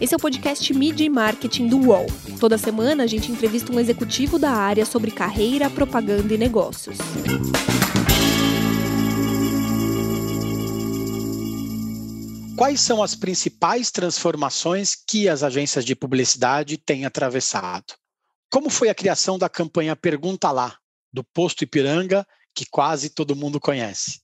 Esse é o podcast Media e Marketing do UOL. Toda semana a gente entrevista um executivo da área sobre carreira, propaganda e negócios. Quais são as principais transformações que as agências de publicidade têm atravessado? Como foi a criação da campanha Pergunta Lá, do Posto Ipiranga, que quase todo mundo conhece?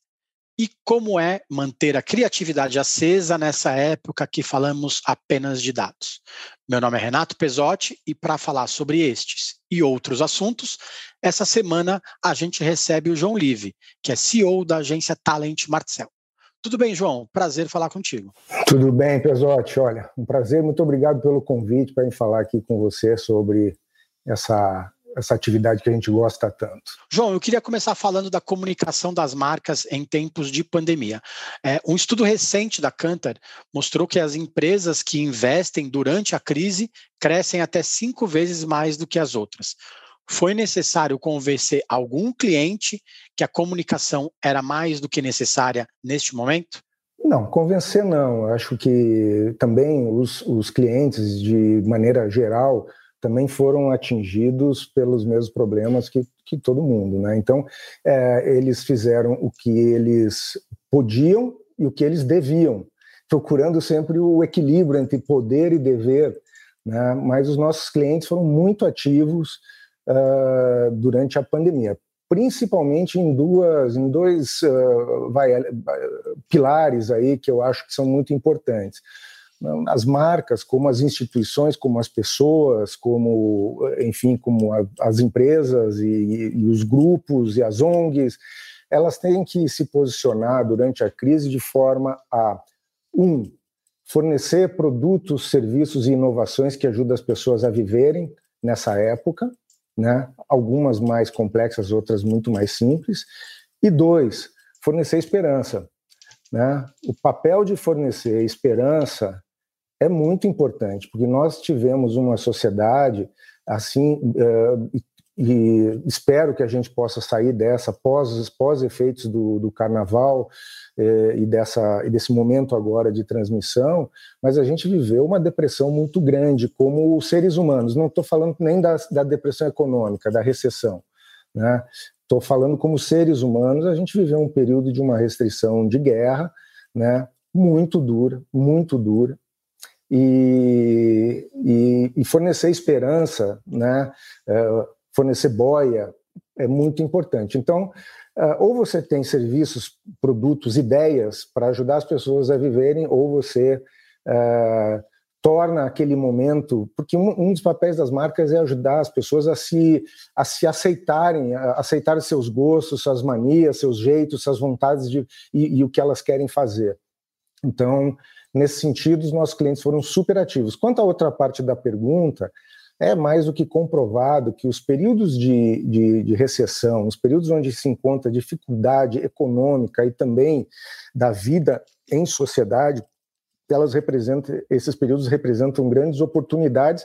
E como é manter a criatividade acesa nessa época que falamos apenas de dados? Meu nome é Renato Pesotti e para falar sobre estes e outros assuntos, essa semana a gente recebe o João Live, que é CEO da agência Talent Marcel. Tudo bem, João? Prazer falar contigo. Tudo bem, Pesotti. Olha, um prazer. Muito obrigado pelo convite para falar aqui com você sobre essa essa atividade que a gente gosta tanto. João, eu queria começar falando da comunicação das marcas em tempos de pandemia. É, um estudo recente da Cantar mostrou que as empresas que investem durante a crise crescem até cinco vezes mais do que as outras. Foi necessário convencer algum cliente que a comunicação era mais do que necessária neste momento? Não, convencer não. Eu acho que também os, os clientes, de maneira geral, também foram atingidos pelos mesmos problemas que, que todo mundo. Né? Então, é, eles fizeram o que eles podiam e o que eles deviam, procurando sempre o equilíbrio entre poder e dever. Né? Mas os nossos clientes foram muito ativos uh, durante a pandemia, principalmente em duas, em dois uh, vai, pilares aí que eu acho que são muito importantes as marcas, como as instituições, como as pessoas, como, enfim, como a, as empresas e, e, os grupos e as ONGs, elas têm que se posicionar durante a crise de forma a, um, fornecer produtos, serviços e inovações que ajudam as pessoas a viverem nessa época, né? algumas mais complexas, outras muito mais simples, e dois, fornecer esperança. Né? O papel de fornecer esperança é muito importante, porque nós tivemos uma sociedade assim, uh, e espero que a gente possa sair dessa pós, pós efeitos do, do carnaval uh, e, dessa, e desse momento agora de transmissão, mas a gente viveu uma depressão muito grande como seres humanos. Não estou falando nem da, da depressão econômica, da recessão. Né? Estou falando como seres humanos, a gente viveu um período de uma restrição de guerra, né? muito dura, muito dura, e, e, e fornecer esperança, né, é, fornecer boia é muito importante. Então, é, ou você tem serviços, produtos, ideias para ajudar as pessoas a viverem, ou você é, torna aquele momento, porque um, um, dos papéis das marcas é ajudar as pessoas a se, a se aceitarem, a aceitar seus gostos, suas manias, seus jeitos, suas vontades de, e, e o que elas querem fazer. Então, Nesse sentido, os nossos clientes foram super ativos. Quanto à outra parte da pergunta, é mais do que comprovado que os períodos de, de, de, recessão, os períodos onde se encontra dificuldade econômica e também da vida em sociedade, elas representam, esses períodos representam grandes oportunidades,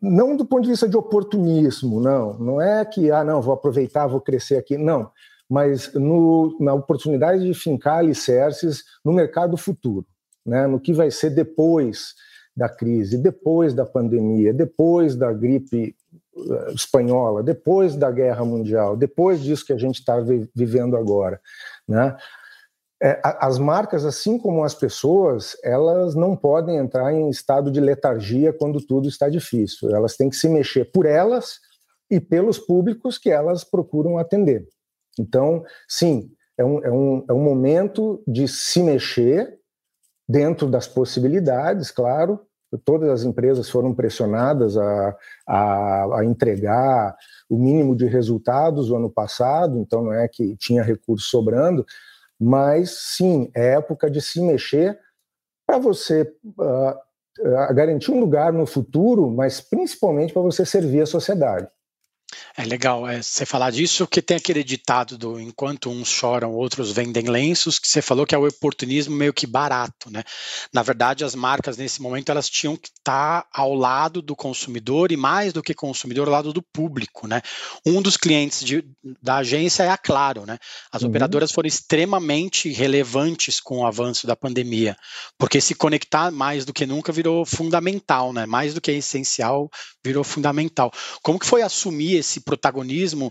não do ponto de vista de oportunismo, não, não é que, ah, não, vou aproveitar, vou crescer aqui, não, mas no, na oportunidade de fincar alicerces no mercado futuro né, no que vai ser depois da crise, depois da pandemia, depois da gripe eh, espanhola, depois da guerra mundial, depois disso que a gente está vivendo agora, né? É, as marcas, assim como as pessoas, elas não podem entrar em estado de letargia quando tudo está difícil. Elas têm que se mexer por elas e pelos públicos que elas procuram atender. Então, sim, é um, é um, é um momento de se mexer dentro das possibilidades, claro. Todas as empresas foram pressionadas a, a, a, entregar o mínimo de resultados o ano passado, então não é que tinha recurso sobrando, mas sim, é época de se mexer para você uh, uh, garantir um lugar no futuro, mas principalmente para você servir a sociedade. É legal é, você falar disso, que tem aquele ditado do enquanto uns choram, outros vendem lenços, que você falou que é o oportunismo meio que barato, né? Na verdade, as marcas nesse momento elas tinham que estar ao lado do consumidor e mais do que consumidor, ao lado do público, né? Um dos clientes de, da agência é a Claro, né? As uhum. operadoras foram extremamente relevantes com o avanço da pandemia, porque se conectar mais do que nunca virou fundamental, né? Mais do que essencial, virou fundamental. Como que foi assumir esse protagonismo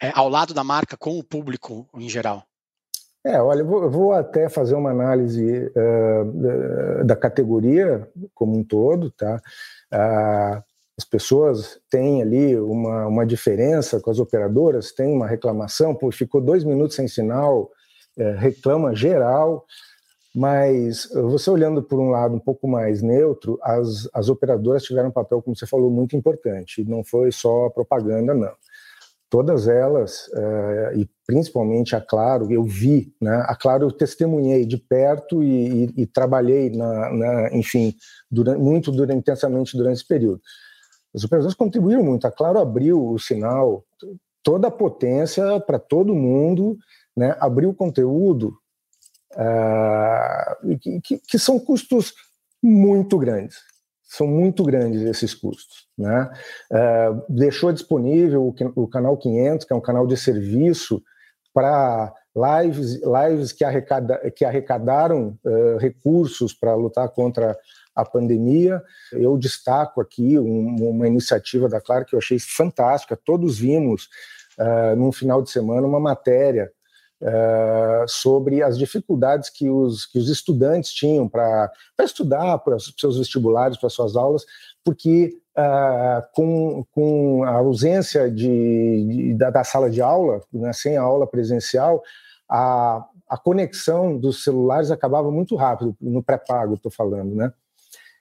é, ao lado da marca com o público em geral? É, olha, eu vou, eu vou até fazer uma análise uh, da categoria como um todo, tá? Uh, as pessoas têm ali uma, uma diferença com as operadoras, tem uma reclamação, pô, ficou dois minutos sem sinal, é, reclama geral, mas você olhando por um lado um pouco mais neutro, as, as operadoras tiveram um papel, como você falou, muito importante. Não foi só propaganda, não. Todas elas, eh, e principalmente a Claro, eu vi, né? A Claro eu testemunhei de perto e, e, e trabalhei, na, na, enfim, durante, muito durante, intensamente durante esse período. As operadoras contribuíram muito. A Claro abriu o sinal, toda a potência para todo mundo, né? abriu o conteúdo uh, que, que, são custos muito grandes. São muito grandes esses custos. Né? Uh, deixou disponível o, o, canal 500, que é um canal de serviço para lives, lives que, arrecada, que arrecadaram uh, recursos para lutar contra a pandemia. Eu destaco aqui um, uma iniciativa da Claro que eu achei fantástica. Todos vimos uh, num final de semana uma matéria Uh, sobre as dificuldades que os, que os estudantes tinham para estudar, para os seus vestibulares, para suas aulas, porque uh, com, com a ausência de, de da, da, sala de aula, né, sem a aula presencial, a, a conexão dos celulares acabava muito rápido, no pré-pago, estou falando, né?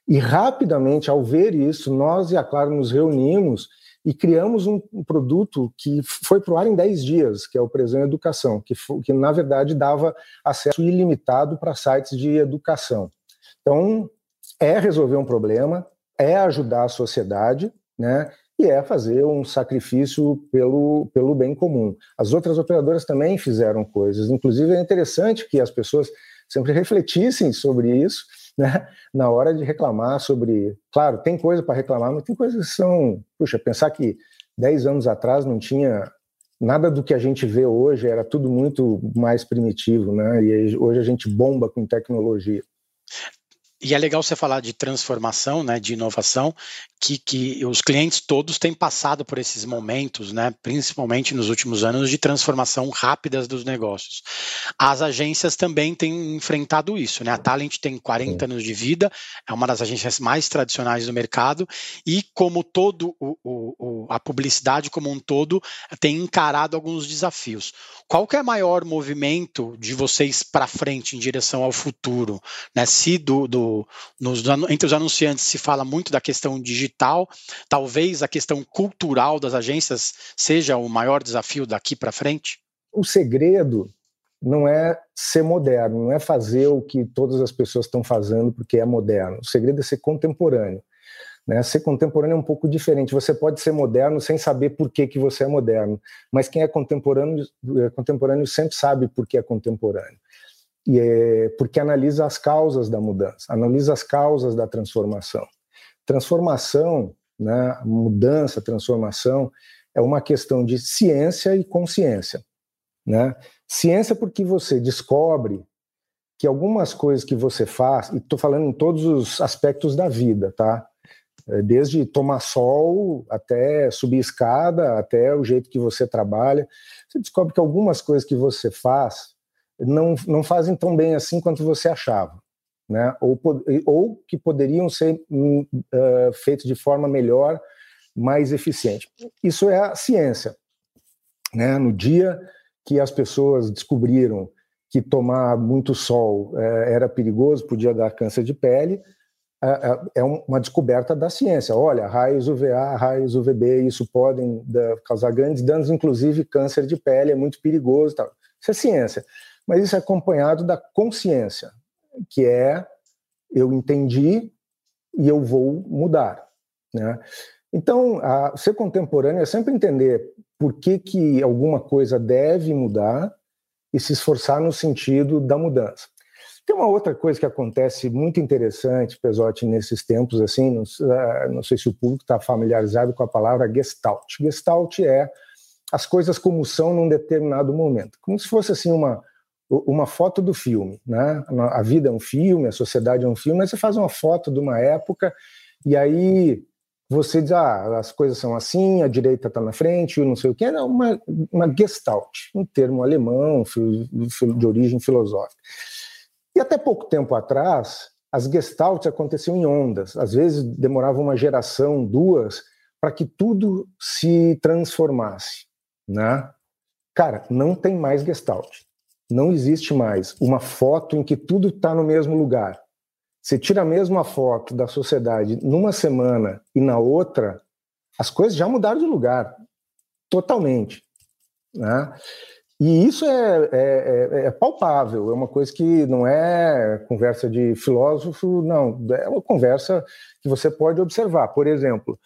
E rapidamente, ao ver isso, nós e a Claro nos reunimos e criamos um, produto que foi para o ar em 10 dias, que é o Presão Educação, que, que na verdade dava acesso ilimitado para sites de educação. Então, é resolver um problema, é ajudar a sociedade, né? E é fazer um sacrifício pelo, pelo bem comum. As outras operadoras também fizeram coisas. Inclusive, é interessante que as pessoas sempre refletissem sobre isso né, na hora de reclamar sobre. Claro, tem coisa para reclamar, mas tem coisas que são. Puxa, pensar que 10 anos atrás não tinha nada do que a gente vê hoje, era tudo muito mais primitivo, né? E hoje a gente bomba com tecnologia. E é legal você falar de transformação, né, de inovação, que, que os clientes todos têm passado por esses momentos, né, principalmente nos últimos anos, de transformação rápidas dos negócios. As agências também têm enfrentado isso. Né? A Talent tem 40 anos de vida, é uma das agências mais tradicionais do mercado, e como todo o, o, a publicidade como um todo tem encarado alguns desafios. Qual que é o maior movimento de vocês para frente em direção ao futuro? Né? Se do, do nos, entre os anunciantes se fala muito da questão digital, talvez a questão cultural das agências seja o maior desafio daqui para frente? O segredo não é ser moderno, não é fazer o que todas as pessoas estão fazendo porque é moderno. O segredo é ser contemporâneo. Né? Ser contemporâneo é um pouco diferente. Você pode ser moderno sem saber por que, que você é moderno, mas quem é contemporâneo, é contemporâneo sempre sabe por que é contemporâneo. E é porque analisa as causas da mudança, analisa as causas da transformação. Transformação, né, mudança, transformação, é uma questão de ciência e consciência. Né? Ciência porque você descobre que algumas coisas que você faz, e estou falando em todos os aspectos da vida, tá? É, desde tomar sol até subir escada, até o jeito que você trabalha, você descobre que algumas coisas que você faz não, não fazem tão bem assim quanto você achava né? ou, ou que poderiam ser uh, feitos de forma melhor, mais eficiente. Isso é a ciência. Né? No dia que as pessoas descobriram que tomar muito sol uh, era perigoso, podia dar câncer de pele, é uma descoberta da ciência. Olha, raios UVA, raios UVB, isso podem causar grandes danos, inclusive câncer de pele, é muito perigoso. Tal. Isso é ciência. Mas isso é acompanhado da consciência que é eu entendi e eu vou mudar. Né? Então, a, ser contemporâneo é sempre entender por que, que alguma coisa deve mudar e se esforçar no sentido da mudança. Tem uma outra coisa que acontece muito interessante, Pesote, nesses tempos, assim, não, ah, não sei se o público está familiarizado com a palavra gestalt. Gestalt é as coisas como são num determinado momento, como se fosse assim uma uma foto do filme, né? A vida é um filme, a sociedade é um filme, mas você faz uma foto de uma época e aí você diz, ah, as coisas são assim, a direita está na frente, não sei o que, é uma, uma gestalt, um termo alemão de origem filosófica. E até pouco tempo atrás, as gestalts aconteciam em ondas. Às vezes demorava uma geração, duas, para que tudo se transformasse. Né? Cara, não tem mais gestalt. Não existe mais uma foto em que tudo está no mesmo lugar. Você tira a mesma foto da sociedade numa semana e na outra, as coisas já mudaram de lugar totalmente. Né? E isso é, é, é, é, palpável, é uma coisa que não é conversa de filósofo, não, é uma conversa que você pode observar. Por exemplo,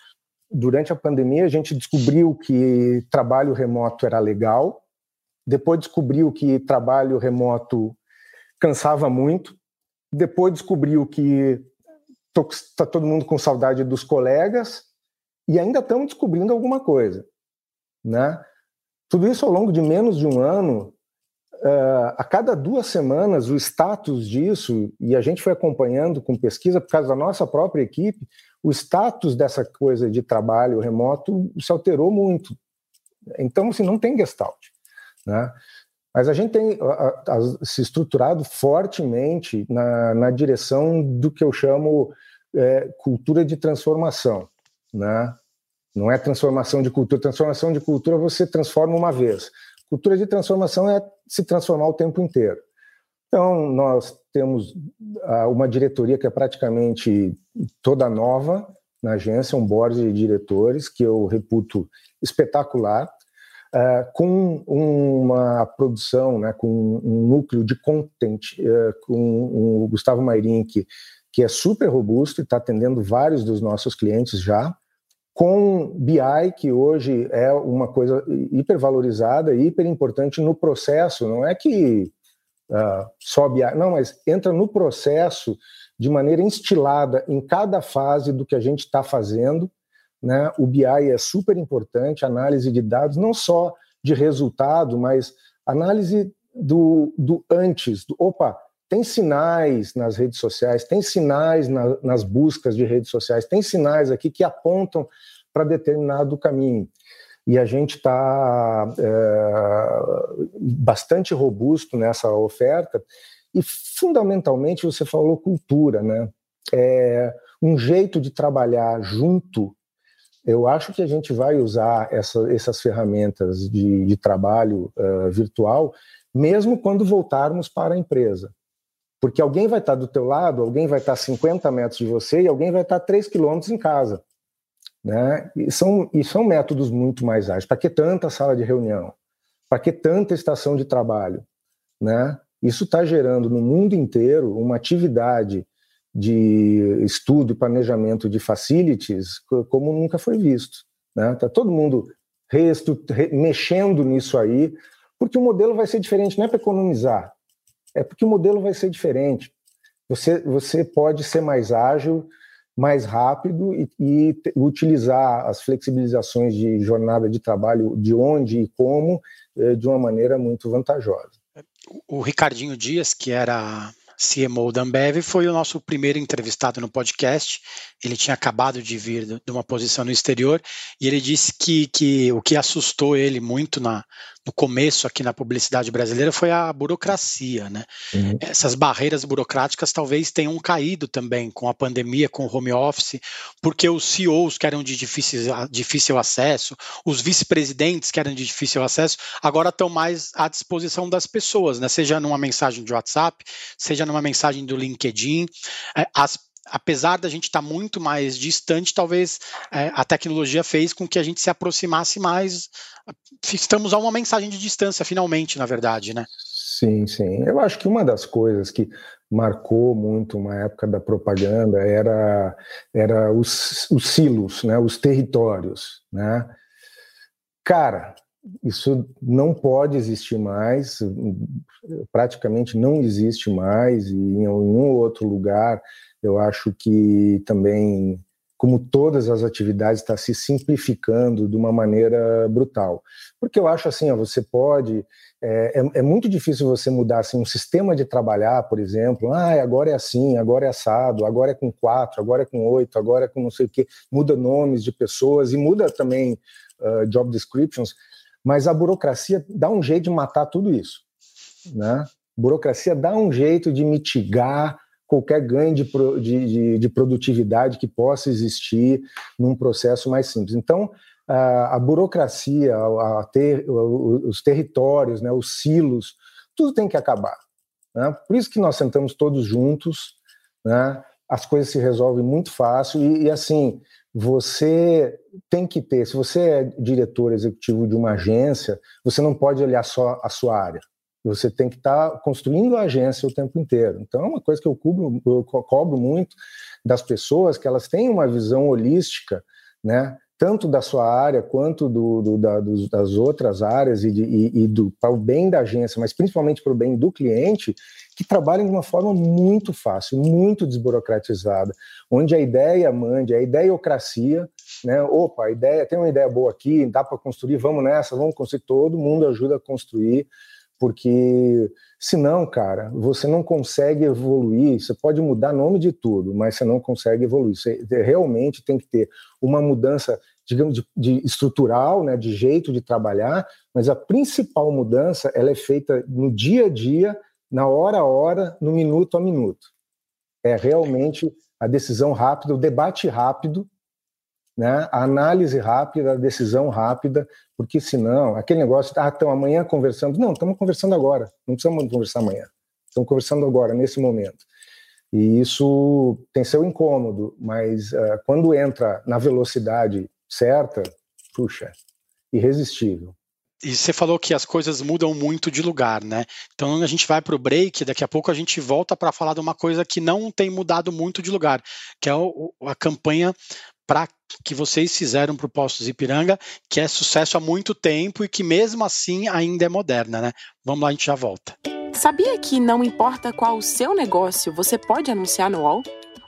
durante a pandemia a gente descobriu que trabalho remoto era legal, depois descobriu que trabalho remoto cansava muito, depois descobriu que está todo mundo com saudade dos colegas e ainda estamos descobrindo alguma coisa, né? Tudo isso ao longo de menos de um ano, uh, a cada duas semanas, o status disso, e a gente foi acompanhando com pesquisa por causa da nossa própria equipe, o status dessa coisa de trabalho remoto se alterou muito. Então, assim, não tem gestalt. Né? Mas a gente tem a, a, se estruturado fortemente na, na, direção do que eu chamo é, cultura de transformação. Né? Não é transformação de cultura. Transformação de cultura você transforma uma vez. Cultura de transformação é se transformar o tempo inteiro. Então, nós temos uma diretoria que é praticamente toda nova na agência, um board de diretores que eu reputo espetacular, Uh, com uma produção, né, com um núcleo de content, uh, com o Gustavo Mairink, que é super robusto e está atendendo vários dos nossos clientes já, com BI, que hoje é uma coisa hipervalorizada e hiper importante no processo, não é que uh, só BI, não, mas entra no processo de maneira instilada em cada fase do que a gente está fazendo. Né? O BI é super importante, análise de dados, não só de resultado, mas análise do, do antes, do, opa, tem sinais nas redes sociais, tem sinais na, nas buscas de redes sociais, tem sinais aqui que apontam para determinado caminho. E a gente está é, bastante robusto nessa oferta. E, fundamentalmente, você falou cultura, né? É, um jeito de trabalhar junto. Eu acho que a gente vai usar essa, essas ferramentas de, de trabalho uh, virtual, mesmo quando voltarmos para a empresa. Porque alguém vai estar do teu lado, alguém vai estar a 50 metros de você e alguém vai estar a 3 quilômetros em casa. Né? E, são, e são métodos muito mais ágeis. Para que tanta sala de reunião? Para que tanta estação de trabalho? Né? Isso está gerando no mundo inteiro uma atividade de estudo e planejamento de facilities como nunca foi visto. Está né? Tá todo mundo mexendo nisso aí, porque o modelo vai ser diferente, não é para economizar, é porque o modelo vai ser diferente. Você, você pode ser mais ágil, mais rápido e, e utilizar as flexibilizações de jornada de trabalho de onde e como eh, de uma maneira muito vantajosa. O Ricardinho Dias, que era CMO da Ambev, foi o nosso primeiro entrevistado no podcast. Ele tinha acabado de vir de uma posição no exterior e ele disse que, que o que assustou ele muito na, no começo aqui na publicidade brasileira foi a burocracia, né? Uhum. Essas barreiras burocráticas talvez tenham caído também com a pandemia, com o home office, porque os CEOs que eram de difícil, difícil acesso, os vice-presidentes que eram de difícil acesso, agora estão mais à disposição das pessoas, né? Seja numa mensagem de WhatsApp, seja numa mensagem do LinkedIn, é, as apesar da gente estar tá muito mais distante, talvez é, a tecnologia fez com que a gente se aproximasse mais. Estamos a uma mensagem de distância, finalmente, na verdade, né? Sim, sim. Eu acho que uma das coisas que marcou muito uma época da propaganda era, era os, os silos, né, os territórios. Né? Cara, isso não pode existir mais, praticamente não existe mais, e em nenhum outro lugar eu acho que também, como todas as atividades, está se simplificando de uma maneira brutal. Porque eu acho assim, ó, você pode. É, é, é, muito difícil você mudar assim, um sistema de trabalhar, por exemplo. Ah, agora é assim, agora é assado, agora é com quatro, agora é com oito, agora é com não sei o quê. Muda nomes de pessoas e muda também uh, job descriptions mas a burocracia dá um jeito de matar tudo isso. Né? burocracia dá um jeito de mitigar qualquer ganho de, de, de, produtividade que possa existir num processo mais simples. Então, a, a burocracia, a ter, os territórios, né, os silos, tudo tem que acabar. Né? Por isso que nós sentamos todos juntos, né? as coisas se resolvem muito fácil e, e assim, você tem que ter, se você é diretor executivo de uma agência, você não pode olhar só a sua área. Você tem que estar tá construindo a agência o tempo inteiro. Então, é uma coisa que eu, cubro, eu cobro muito das pessoas, que elas têm uma visão holística, né? tanto da sua área quanto do, do, da, das outras áreas e, de, e, e do, para o bem da agência, mas principalmente para o bem do cliente, que trabalhem de uma forma muito fácil, muito desburocratizada, onde a ideia mande, a ideiocracia, né? Opa, a ideia tem uma ideia boa aqui, dá para construir, vamos nessa, vamos construir, todo mundo ajuda a construir, porque senão, cara, você não consegue evoluir, você pode mudar nome de tudo, mas você não consegue evoluir. Você realmente tem que ter uma mudança, digamos, de, de estrutural, né, de jeito de trabalhar, mas a principal mudança ela é feita no dia a dia na hora a hora, no minuto a minuto. É realmente a decisão rápida, o debate rápido, né? a análise rápida, a decisão rápida, porque senão, aquele negócio, ah, então amanhã conversando. Não, estamos conversando agora, não precisamos conversar amanhã. Estamos conversando agora, nesse momento. E isso tem seu incômodo, mas uh, quando entra na velocidade certa, puxa, irresistível. E você falou que as coisas mudam muito de lugar, né? Então a gente vai para o break, daqui a pouco a gente volta para falar de uma coisa que não tem mudado muito de lugar, que é o, a campanha para que vocês fizeram para o Postos Ipiranga, que é sucesso há muito tempo e que mesmo assim ainda é moderna, né? Vamos lá, a gente já volta. Sabia que não importa qual o seu negócio, você pode anunciar no UOL?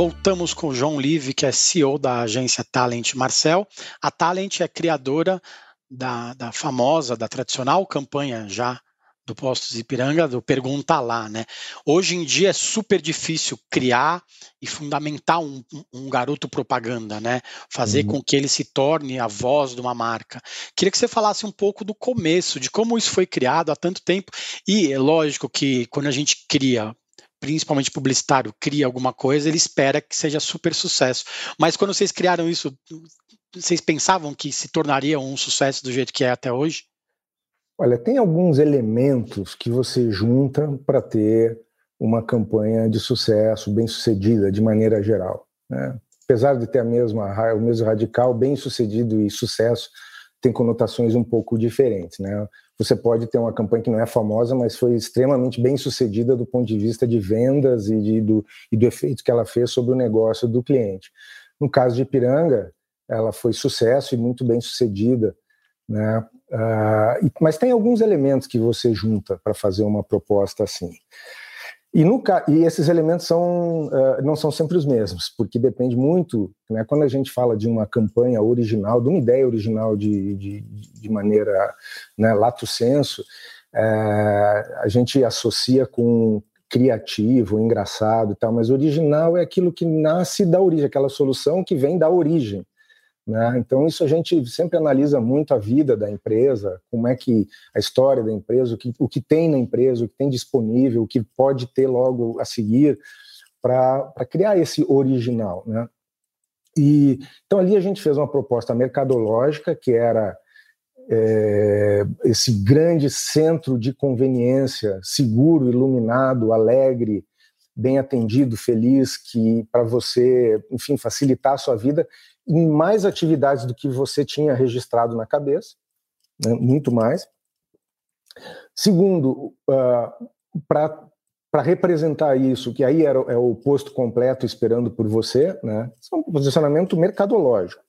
Voltamos com o João Live, que é CEO da agência Talent Marcel. A Talent é criadora da, da famosa, da tradicional campanha já do Postos Ipiranga, do Pergunta Lá, né? Hoje em dia é super difícil criar e fundamentar um, um garoto propaganda, né? Fazer uhum. com que ele se torne a voz de uma marca. Queria que você falasse um pouco do começo, de como isso foi criado há tanto tempo. E é lógico que quando a gente cria principalmente publicitário, cria alguma coisa, ele espera que seja super sucesso. Mas quando vocês criaram isso, vocês pensavam que se tornaria um sucesso do jeito que é até hoje? Olha, tem alguns elementos que você junta para ter uma campanha de sucesso, bem sucedida, de maneira geral. Né? Apesar de ter a mesma, o mesmo radical, bem sucedido e sucesso tem conotações um pouco diferentes. Né? Você pode ter uma campanha que não é famosa, mas foi extremamente bem sucedida do ponto de vista de vendas e, de, do, e do efeito que ela fez sobre o negócio do cliente. No caso de Ipiranga, ela foi sucesso e muito bem sucedida, né? Uh, mas tem alguns elementos que você junta para fazer uma proposta assim. E, no, e esses elementos são, uh, não são sempre os mesmos, porque depende muito, né, quando a gente fala de uma campanha original, de uma ideia original de, de, de maneira né, lato senso, uh, a gente associa com criativo, engraçado e tal, mas original é aquilo que nasce da origem, aquela solução que vem da origem. Né? Então, isso a gente sempre analisa muito a vida da empresa, como é que a história da empresa, o que, o que tem na empresa, o que tem disponível, o que pode ter logo a seguir, para criar esse original. Né? E então ali a gente fez uma proposta mercadológica que era é, esse grande centro de conveniência, seguro, iluminado, alegre, bem atendido, feliz, que para você, enfim, facilitar a sua vida em mais atividades do que você tinha registrado na cabeça, né, muito mais. Segundo, uh, ah, para representar isso, que aí era, é o posto completo esperando por você, né, é um posicionamento mercadológico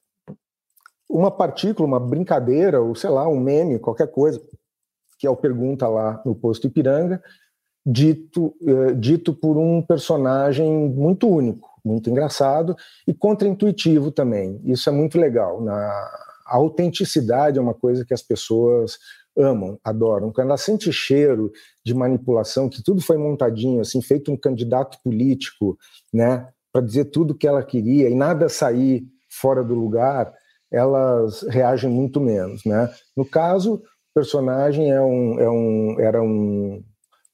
uma partícula, uma brincadeira, ou sei lá, um meme, qualquer coisa, que é o Pergunta lá no posto Ipiranga, dito, eh, dito por um personagem muito único, muito engraçado e contraintuitivo também. Isso é muito legal. Na, a autenticidade é uma coisa que as pessoas amam, adoram. Quando ela sente cheiro de manipulação, que tudo foi montadinho, assim, feito um candidato político, né, para dizer tudo o que ela queria e nada sair fora do lugar, elas reagem muito menos, né? No caso, o personagem é um, é um, era um,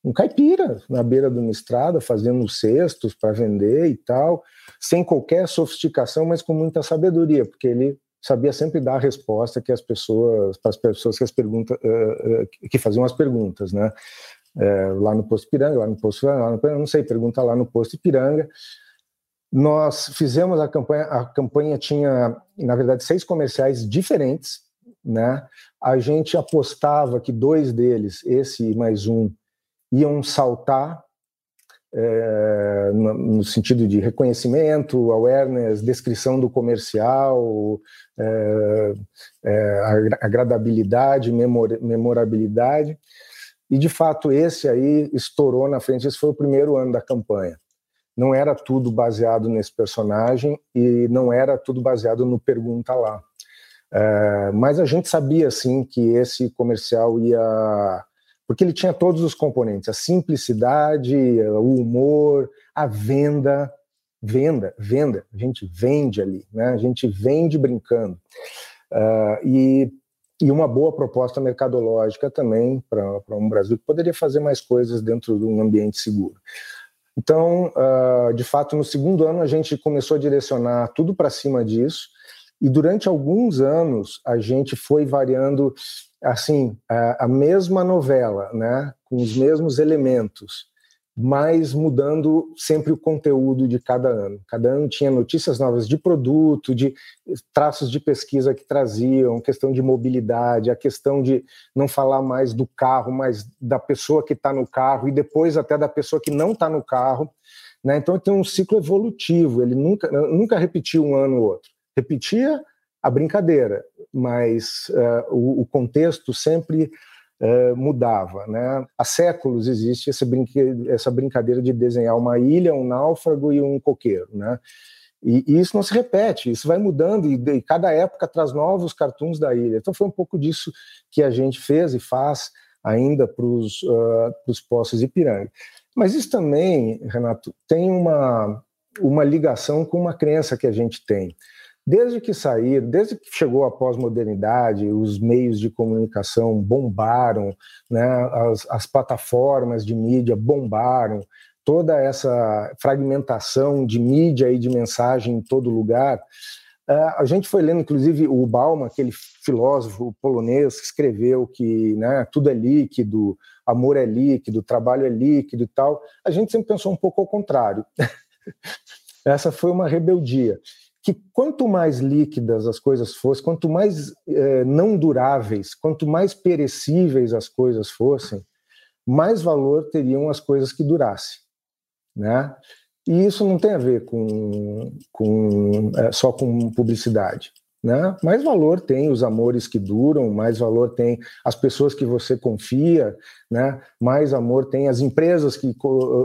um caipira na beira de uma estrada, fazendo cestos para vender e tal, sem qualquer sofisticação, mas com muita sabedoria, porque ele sabia sempre dar a resposta que as pessoas, para as pessoas que as perguntas, uh, uh, que faziam as perguntas, né? Uh, lá no posto Piranga, lá no posto, lá no, não sei, pergunta lá no posto Piranga. Nós fizemos a campanha, a campanha tinha, na verdade, seis comerciais diferentes, né? A gente apostava que dois deles, esse mais um, iam saltar é, no, sentido de reconhecimento, awareness, descrição do comercial, é, é, agradabilidade, memor, memorabilidade. E de fato esse aí estourou na frente. Esse foi o primeiro ano da campanha não era tudo baseado nesse personagem e não era tudo baseado no Pergunta Lá. Mas a gente sabia, assim, que esse comercial ia... Porque ele tinha todos os componentes, a simplicidade, o humor, a venda, venda, venda, a gente vende ali, né? a gente vende brincando. Uh, e, e uma boa proposta mercadológica também para um Brasil que poderia fazer mais coisas dentro de um ambiente seguro. Então, uh, de fato, no segundo ano a gente começou a direcionar tudo para cima disso, e durante alguns anos a gente foi variando assim a, a mesma novela, né, com os mesmos elementos, mas mudando sempre o conteúdo de cada ano. Cada ano tinha notícias novas de produto, de traços de pesquisa que traziam, questão de mobilidade, a questão de não falar mais do carro, mas da pessoa que está no carro e depois até da pessoa que não está no carro. Né? Então tem um ciclo evolutivo, ele nunca, nunca repetiu um ano ou outro. Repetia a brincadeira, mas uh, o, o contexto sempre uh, mudava. Né? Há séculos existe essa, brinque essa brincadeira de desenhar uma ilha, um náufrago e um coqueiro. Né? E, e isso não se repete, isso vai mudando, e, e, cada época traz novos cartoons da ilha. Então foi um pouco disso que a gente fez e faz ainda para os uh, Poços Ipiranga. Mas isso também, Renato, tem uma, uma ligação com uma crença que a gente tem. Desde que saíram, desde que chegou a pós-modernidade, os meios de comunicação bombaram, né, as, as plataformas de mídia bombaram, toda essa fragmentação de mídia e de mensagem em todo lugar. Uh, a gente foi lendo, inclusive, o Bauman, aquele filósofo polonês que escreveu que né, tudo é líquido, amor é líquido, trabalho é líquido e tal. A gente sempre pensou um pouco ao contrário. Essa foi uma rebeldia que quanto mais líquidas as coisas fossem, quanto mais eh, não duráveis, quanto mais perecíveis as coisas fossem, mais valor teriam as coisas que durassem, né? E isso não tem a ver com, com é, só com publicidade. Né? Mais valor tem os amores que duram, mais valor tem as pessoas que você confia, né? mais amor tem as empresas que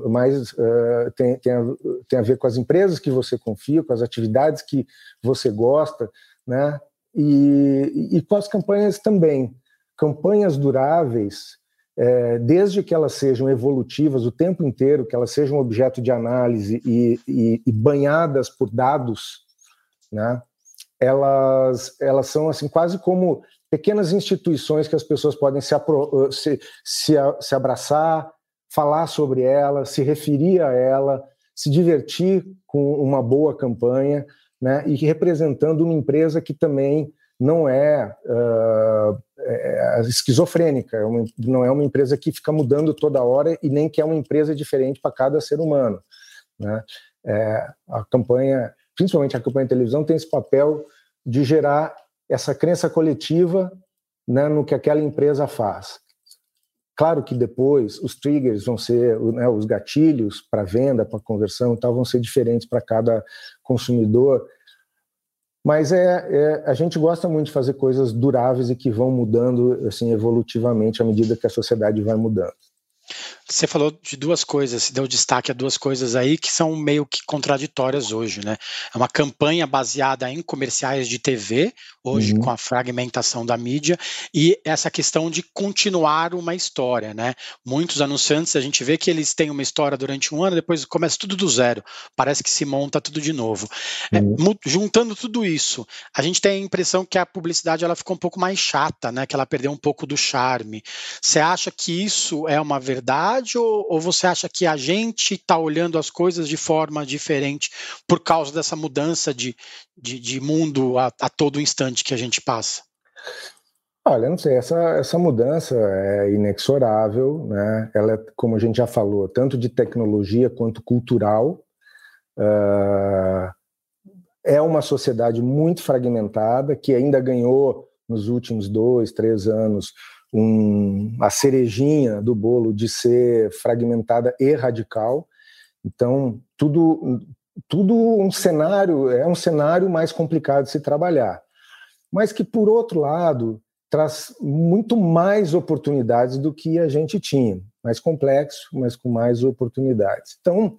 mais uh, tem, tem, a, tem a ver com as empresas que você confia, com as atividades que você gosta, né? e, e com as campanhas também. Campanhas duráveis, é, desde que elas sejam evolutivas o tempo inteiro, que elas sejam objeto de análise e, e, e banhadas por dados, né? Elas, elas são assim quase como pequenas instituições que as pessoas podem se, se, se, se abraçar, falar sobre ela, se referir a ela, se divertir com uma boa campanha, né, e representando uma empresa que também não é, uh, é esquizofrênica, é uma, não é uma empresa que fica mudando toda hora e nem que é uma empresa diferente para cada ser humano. Né? É, a campanha, principalmente a campanha de televisão, tem esse papel de gerar essa crença coletiva né, no que aquela empresa faz. Claro que depois os triggers vão ser, né, os gatilhos para venda, para conversão e tal, vão ser diferentes para cada consumidor, mas é, é, a gente gosta muito de fazer coisas duráveis e que vão mudando assim evolutivamente à medida que a sociedade vai mudando. Você falou de duas coisas, deu destaque a duas coisas aí que são meio que contraditórias hoje, né? É uma campanha baseada em comerciais de TV, hoje uhum. com a fragmentação da mídia, e essa questão de continuar uma história, né? Muitos anunciantes, a gente vê que eles têm uma história durante um ano, depois começa tudo do zero, parece que se monta tudo de novo. É, uhum. É, juntando tudo isso, a gente tem a impressão que a publicidade ela ficou um pouco mais chata, né? Que ela perdeu um pouco do charme. Você acha que isso é uma verdade? Verdade ou, ou você acha que a gente está olhando as coisas de forma diferente por causa dessa mudança de, de, de mundo a, a todo instante que a gente passa? Olha, não sei, essa, essa mudança é inexorável, né? Ela, é, como a gente já falou, tanto de tecnologia quanto cultural. Uh, é uma sociedade muito fragmentada que ainda ganhou nos últimos dois, três anos um, a cerejinha do bolo de ser fragmentada e radical. Então, tudo, tudo um cenário, é um cenário mais complicado de se trabalhar. Mas que, por outro lado, traz muito mais oportunidades do que a gente tinha. Mais complexo, mas com mais oportunidades. Então,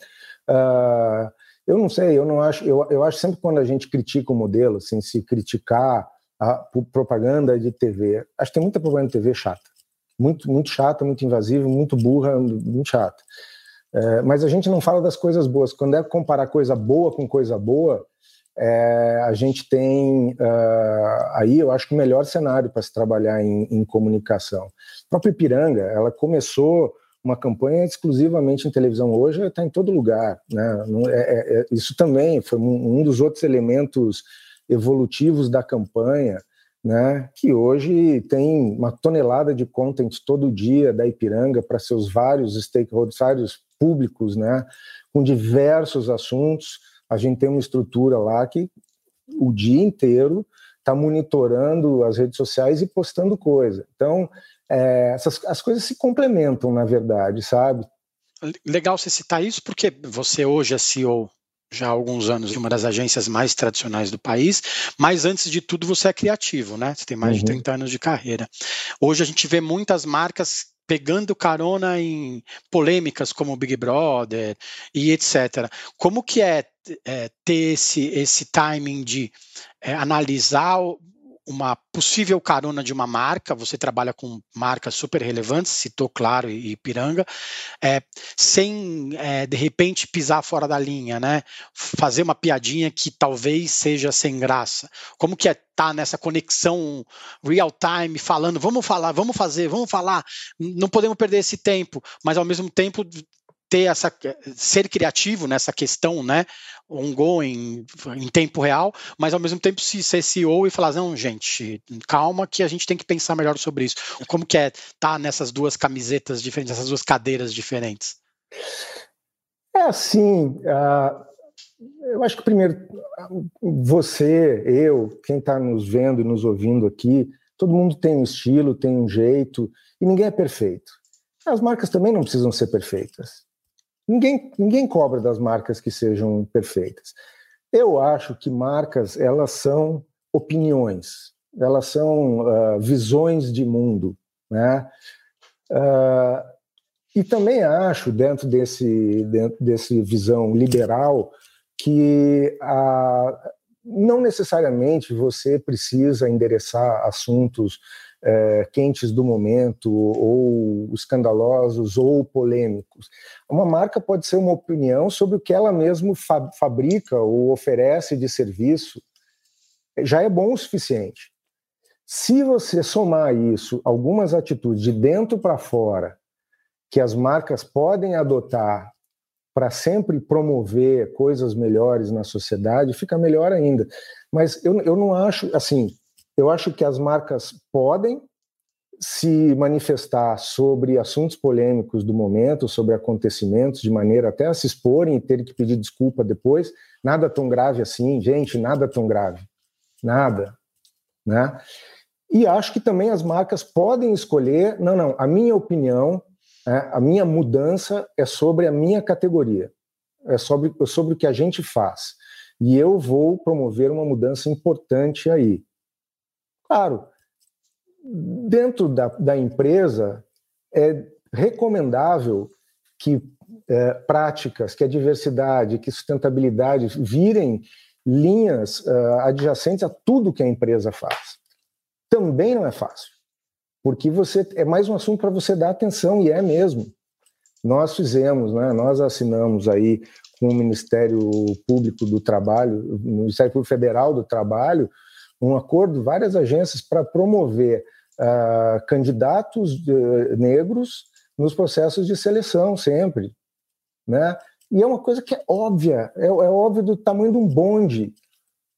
uh, eu não sei, eu não acho, eu, eu acho sempre quando a gente critica o modelo, assim, se criticar a propaganda de TV. Acho que tem muita propaganda de TV chata. Muito, muito chata, muito invasiva, muito burra, muito chata. É, mas a gente não fala das coisas boas. Quando é comparar coisa boa com coisa boa, é, a gente tem uh, aí, eu acho que o melhor cenário para se trabalhar em, em comunicação. A própria Ipiranga, ela começou uma campanha exclusivamente em televisão hoje está em todo lugar. Né? É, é, é, isso também foi um, um, dos outros elementos evolutivos da campanha, né, que hoje tem uma tonelada de content todo dia da Ipiranga para seus vários stakeholders, vários públicos, né, com diversos assuntos. A gente tem uma estrutura lá que o dia inteiro está monitorando as redes sociais e postando coisa. Então, é, essas, as coisas se complementam, na verdade, sabe? Legal você citar isso, porque você hoje é CEO já há alguns anos de uma das agências mais tradicionais do país, mas antes de tudo você é criativo, né? Você tem mais uhum. de 30 anos de carreira. Hoje a gente vê muitas marcas pegando carona em polêmicas como o Big Brother e etc. Como que é, é ter esse, esse timing de é, analisar uma possível carona de uma marca, você trabalha com marcas super relevantes, citou Claro e Piranga, é, sem é, de repente pisar fora da linha, né? Fazer uma piadinha que talvez seja sem graça. Como que é estar tá nessa conexão real time, falando, vamos falar, vamos fazer, vamos falar, não podemos perder esse tempo, mas ao mesmo tempo ter essa ser criativo nessa questão, né, ongoing em tempo real, mas ao mesmo tempo se ser CEO e falar não, gente, calma que a gente tem que pensar melhor sobre isso. Como que é estar tá nessas duas camisetas diferentes, essas duas cadeiras diferentes? É assim, uh, eu acho que primeiro você, eu, quem está nos vendo e nos ouvindo aqui, todo mundo tem um estilo, tem um jeito e ninguém é perfeito. As marcas também não precisam ser perfeitas. Ninguém, ninguém cobra das marcas que sejam perfeitas. Eu acho que marcas elas são opiniões, elas são uh, visões de mundo, né? Uh, e também acho dentro desse dentro desse visão liberal que a, não necessariamente você precisa endereçar assuntos é, quentes do momento, ou escandalosos, ou polêmicos. Uma marca pode ser uma opinião sobre o que ela mesma fa fabrica ou oferece de serviço, já é bom o suficiente. Se você somar isso, algumas atitudes de dentro para fora que as marcas podem adotar para sempre promover coisas melhores na sociedade, fica melhor ainda. Mas eu, eu não acho, assim, eu acho que as marcas podem se manifestar sobre assuntos polêmicos do momento, sobre acontecimentos, de maneira até a se exporem e terem que pedir desculpa depois. Nada tão grave assim, gente, nada tão grave. Nada. Né? E acho que também as marcas podem escolher, não, não, a minha opinião é, a minha mudança é sobre a minha categoria, é sobre, é sobre o que a gente faz. E eu vou promover uma mudança importante aí. Claro, dentro da, da empresa, é recomendável que é, práticas, que a diversidade, que sustentabilidade virem linhas uh, adjacentes a tudo que a empresa faz. Também não é fácil porque você é mais um assunto para você dar atenção e é mesmo. Nós fizemos, né, nós assinamos aí com o Ministério Público do Trabalho, o Ministério Público Federal do Trabalho, um acordo, várias agências para promover uh, candidatos uh, negros nos processos de seleção sempre, né? E é uma coisa que é óbvia, é, é óbvio do tamanho de um bonde.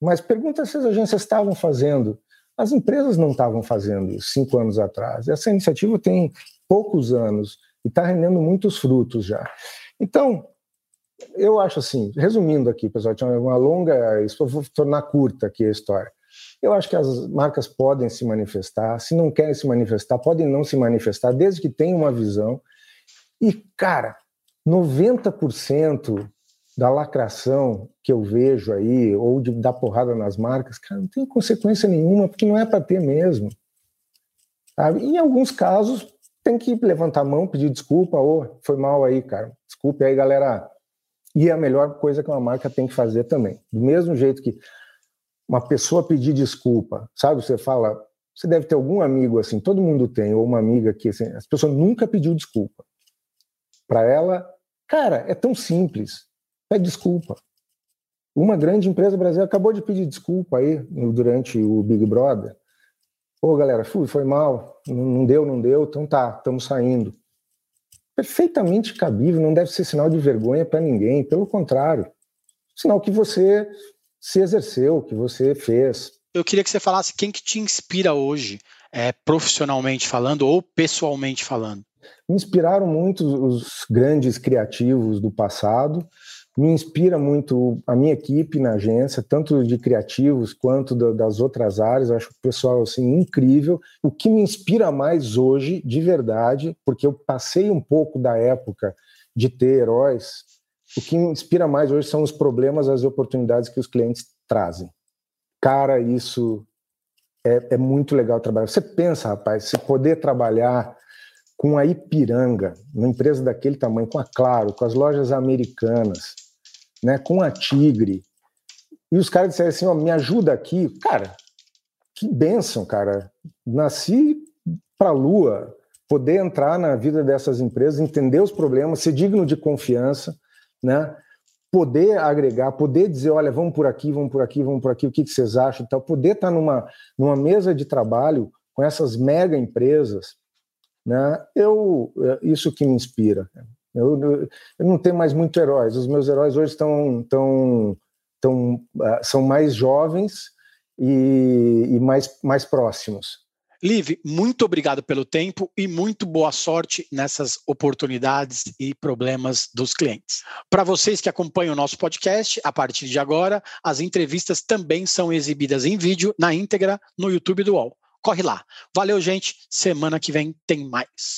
Mas pergunta se as agências estavam fazendo. As empresas não estavam fazendo cinco anos atrás. Essa iniciativa tem poucos anos e está rendendo muitos frutos já. Então, eu acho assim, resumindo aqui, pessoal, tinha uma longa, isso vou tornar curta aqui a história. Eu acho que as marcas podem se manifestar, se não querem se manifestar, podem não se manifestar, desde que tenham uma visão. E, cara, 90% da lacração que eu vejo aí, ou de dar porrada nas marcas, cara, não tem consequência nenhuma, porque não é para ter mesmo. Sabe? Em alguns casos, tem que levantar a mão, pedir desculpa, ou foi mal aí, cara. Desculpe aí, galera. E é a melhor coisa que uma marca tem que fazer também. Do mesmo jeito que uma pessoa pedir desculpa, sabe? Você fala, você deve ter algum amigo assim, todo mundo tem, ou uma amiga que assim, as pessoas nunca pediu desculpa. Para ela, cara, é tão simples pede desculpa. Uma grande empresa brasileira acabou de pedir desculpa aí durante o Big Brother. Pô, galera, fui, foi mal, não deu, não deu, então tá, estamos saindo. Perfeitamente cabível, não deve ser sinal de vergonha para ninguém, pelo contrário, sinal que você se exerceu, que você fez. Eu queria que você falasse quem que te inspira hoje, é, profissionalmente falando ou pessoalmente falando. Me inspiraram muito os grandes criativos do passado, me inspira muito a minha equipe na agência, tanto de criativos quanto das outras áreas. Eu acho o pessoal assim incrível. O que me inspira mais hoje, de verdade, porque eu passei um pouco da época de ter heróis, o que inspira mais hoje são os problemas, as oportunidades que os clientes trazem. Cara, isso é, é muito legal trabalhar. Você pensa, rapaz, se poder trabalhar com a Ipiranga, uma empresa daquele tamanho, com a Claro, com as lojas americanas, né, com a Tigre. E os caras disseram assim: ó, me ajuda aqui. Cara, que bênção, cara. Nasci para a lua, poder entrar na vida dessas empresas, entender os problemas, ser digno de confiança, né? poder agregar, poder dizer, olha, vamos por aqui, vamos por aqui, vamos por aqui, o que, que vocês acham, então, poder estar numa, numa mesa de trabalho com essas mega empresas, né? Eu, é, isso que me inspira. Eu, eu, eu, não tenho mais muito heróis. Os meus heróis hoje estão tão, tão, uh, são mais jovens e, e, mais, mais próximos. Liv, muito obrigado pelo tempo e muito boa sorte nessas oportunidades e problemas dos clientes. Para vocês que acompanham o nosso podcast, a partir de agora, as entrevistas também são exibidas em vídeo na íntegra no YouTube do UOL. Corre lá. Valeu, gente. Semana que vem tem mais.